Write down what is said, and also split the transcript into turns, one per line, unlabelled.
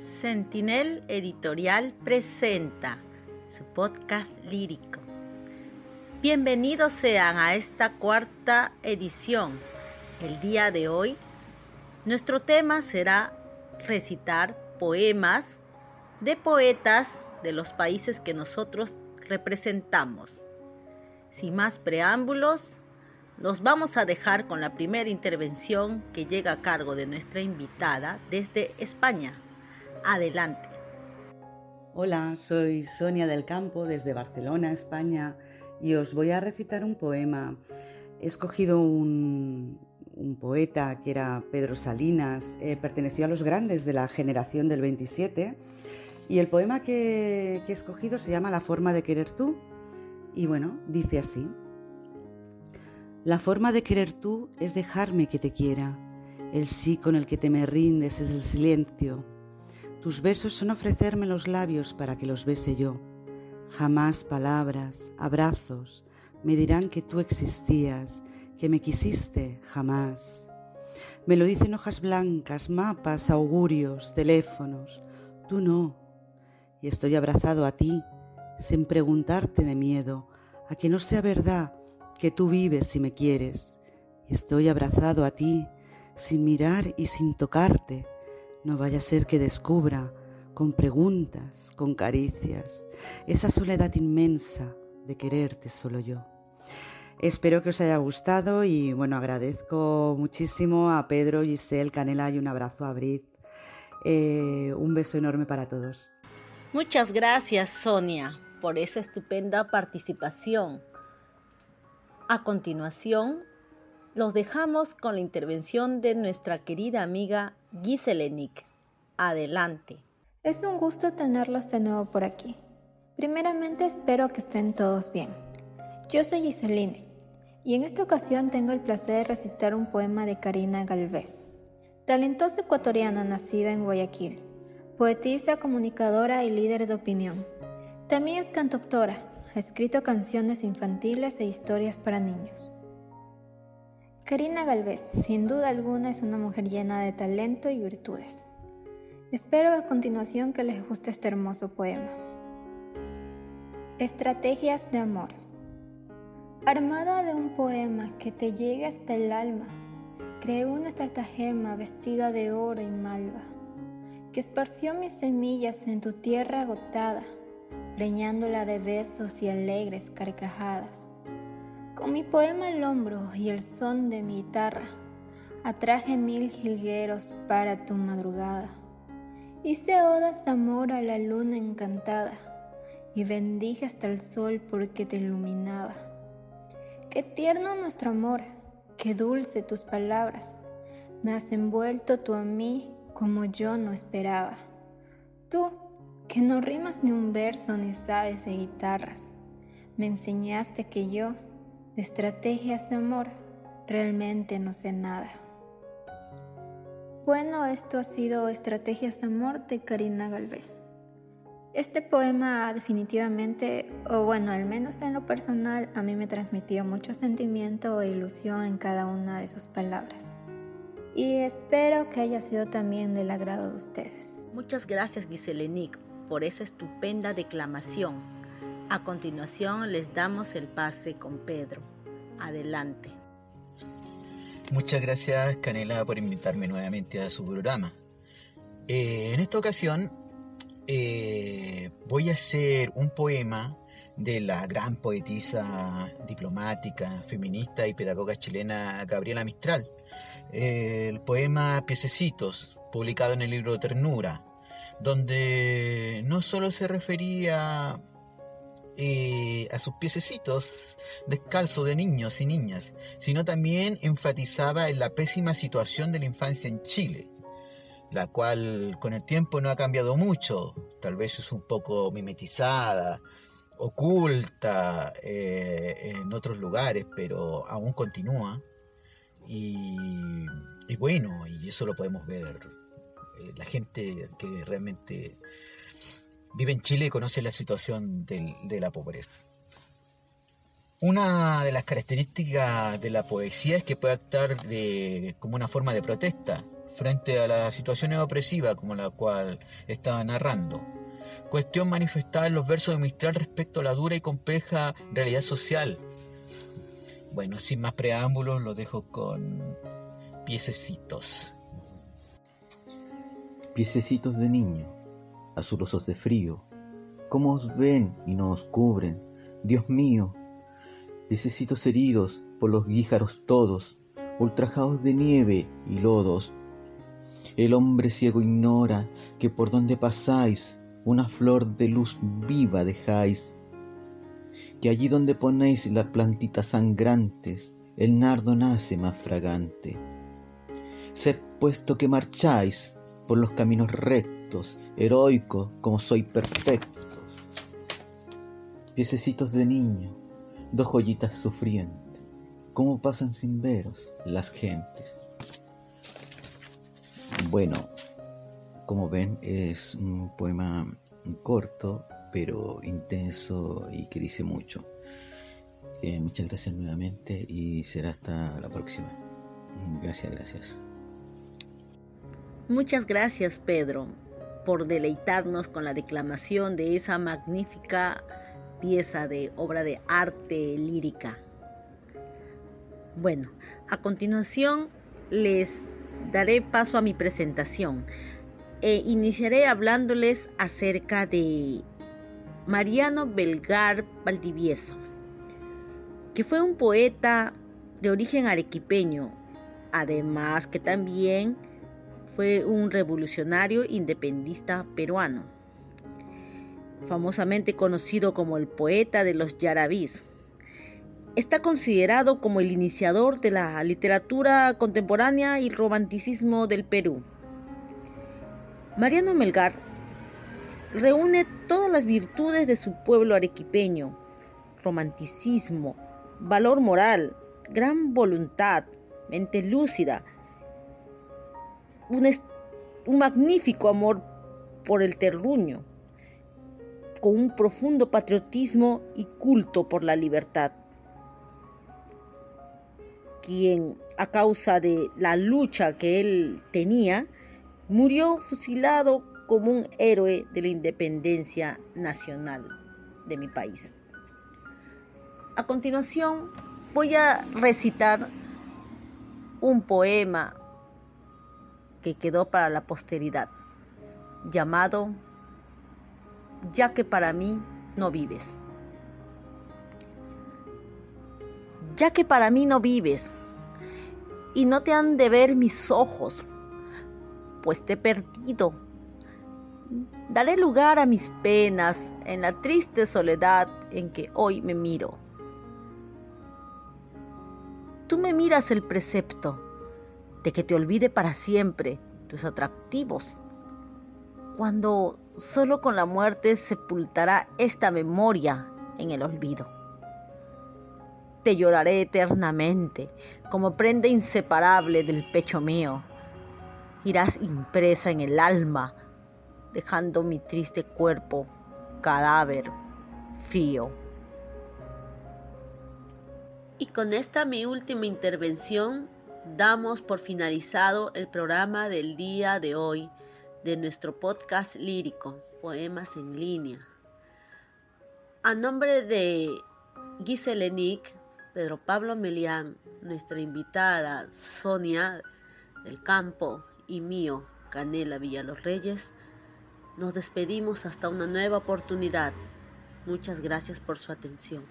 Sentinel Editorial presenta su podcast lírico. Bienvenidos sean a esta cuarta edición. El día de hoy, nuestro tema será recitar poemas de poetas de los países que nosotros representamos. Sin más preámbulos, los vamos a dejar con la primera intervención que llega a cargo de nuestra invitada desde España. Adelante.
Hola, soy Sonia del Campo desde Barcelona, España, y os voy a recitar un poema. He escogido un, poeta que era Pedro Salinas, eh, perteneció a los grandes de la generación del 27, y el poema que, que he escogido se llama La forma de querer tú, y bueno, dice así. La forma de querer tú es dejarme que te quiera. El sí con el que te me rindes es el silencio. Tus besos son ofrecerme los labios para que los bese yo. Jamás palabras, abrazos me dirán que tú existías, que me quisiste, jamás. Me lo dicen hojas blancas, mapas, augurios, teléfonos. Tú no. Y estoy abrazado a ti, sin preguntarte de miedo, a que no sea verdad que tú vives si me quieres, y estoy abrazado a ti, sin mirar y sin tocarte. No vaya a ser que descubra, con preguntas, con caricias, esa soledad inmensa de quererte solo yo. Espero que os haya gustado y bueno, agradezco muchísimo a Pedro, Giselle, Canela y un abrazo a Brit. Eh, un beso enorme para todos.
Muchas gracias, Sonia, por esa estupenda participación. A continuación, los dejamos con la intervención de nuestra querida amiga Giselenik. Adelante.
Es un gusto tenerlos de nuevo por aquí. Primeramente espero que estén todos bien. Yo soy Giseline y en esta ocasión tengo el placer de recitar un poema de Karina Galvez, talentosa ecuatoriana nacida en Guayaquil, poetisa, comunicadora y líder de opinión. También es cantautora, ha escrito canciones infantiles e historias para niños. Karina Galvez, sin duda alguna, es una mujer llena de talento y virtudes. Espero a continuación que les guste este hermoso poema. Estrategias de amor. Armada de un poema que te llegue hasta el alma, creé una estratagema vestida de oro y malva, que esparció mis semillas en tu tierra agotada preñándola de besos y alegres carcajadas. Con mi poema al hombro y el son de mi guitarra, atraje mil jilgueros para tu madrugada. Hice odas de amor a la luna encantada y bendije hasta el sol porque te iluminaba. Qué tierno nuestro amor, qué dulce tus palabras, me has envuelto tú a mí como yo no esperaba. Tú, que no rimas ni un verso ni sabes de guitarras. Me enseñaste que yo, de estrategias de amor, realmente no sé nada. Bueno, esto ha sido Estrategias de Amor de Karina Galvez. Este poema definitivamente, o bueno, al menos en lo personal, a mí me transmitió mucho sentimiento e ilusión en cada una de sus palabras. Y espero que haya sido también del agrado de ustedes.
Muchas gracias Giselenik por esa estupenda declamación. A continuación les damos el pase con Pedro. Adelante.
Muchas gracias Canela por invitarme nuevamente a su programa. Eh, en esta ocasión eh, voy a hacer un poema de la gran poetisa diplomática, feminista y pedagoga chilena Gabriela Mistral. el poema Piececitos, publicado en el libro Ternura, donde no solo se refería eh, a sus piececitos descalzos de niños y niñas, sino también enfatizaba en la pésima situación de la infancia en Chile, la cual con el tiempo no ha cambiado mucho, tal vez es un poco mimetizada, oculta eh, en otros lugares, pero aún continúa. Y, y bueno, y eso lo podemos ver eh, la gente que realmente vive en Chile conoce la situación de la pobreza. Una de las características de la poesía es que puede actuar como una forma de protesta frente a las situaciones opresivas como la cual estaba narrando. Cuestión manifestada en los versos de Mistral respecto a la dura y compleja realidad social. Bueno, sin más preámbulos, lo dejo con piececitos.
Piececitos de niño, azulosos de frío, ¿cómo os ven y no os cubren? Dios mío, piececitos heridos por los guíjaros todos, ultrajados de nieve y lodos. El hombre ciego ignora que por donde pasáis una flor de luz viva dejáis, que allí donde ponéis las plantitas sangrantes, el nardo nace más fragante. Sed puesto que marcháis por los caminos rectos, heroicos como soy perfectos. Piececitos de niño, dos joyitas sufrientes, cómo pasan sin veros las gentes. Bueno, como ven es un poema corto, pero intenso y que dice mucho. Eh, muchas gracias nuevamente y será hasta la próxima. Gracias, gracias.
Muchas gracias Pedro por deleitarnos con la declamación de esa magnífica pieza de obra de arte lírica. Bueno, a continuación les daré paso a mi presentación e iniciaré hablándoles acerca de Mariano Belgar Valdivieso, que fue un poeta de origen arequipeño, además que también fue un revolucionario independista peruano, famosamente conocido como el poeta de los yarabís. Está considerado como el iniciador de la literatura contemporánea y romanticismo del Perú. Mariano Melgar reúne todas las virtudes de su pueblo arequipeño, romanticismo, valor moral, gran voluntad, mente lúcida, un, magnífico amor por el terruño, con un profundo patriotismo y culto por la libertad. Quien, a causa de la lucha que él tenía, murió fusilado como un héroe de la independencia nacional de mi país. A continuación voy a recitar un poema que quedó para la posteridad, llamado Ya que para mí no vives. Ya que para mí no vives, y no te han de ver mis ojos, pues te he perdido. Daré lugar a mis penas en la triste soledad en que hoy me miro. Tú me miras el precepto de que te olvide para siempre tus atractivos, cuando solo con la muerte sepultará esta memoria en el olvido. Te lloraré eternamente como prenda inseparable del pecho mío irás impresa en el alma, dejando mi triste cuerpo cadáver frío. Y con esta mi última intervención damos por finalizado el programa del día de hoy de nuestro podcast lírico, Poemas en línea. A nombre de Giselle Nick, Pedro Pablo Melián, nuestra invitada Sonia del Campo y mío, Canela Los Reyes, nos despedimos hasta una nueva oportunidad. Muchas gracias por su atención.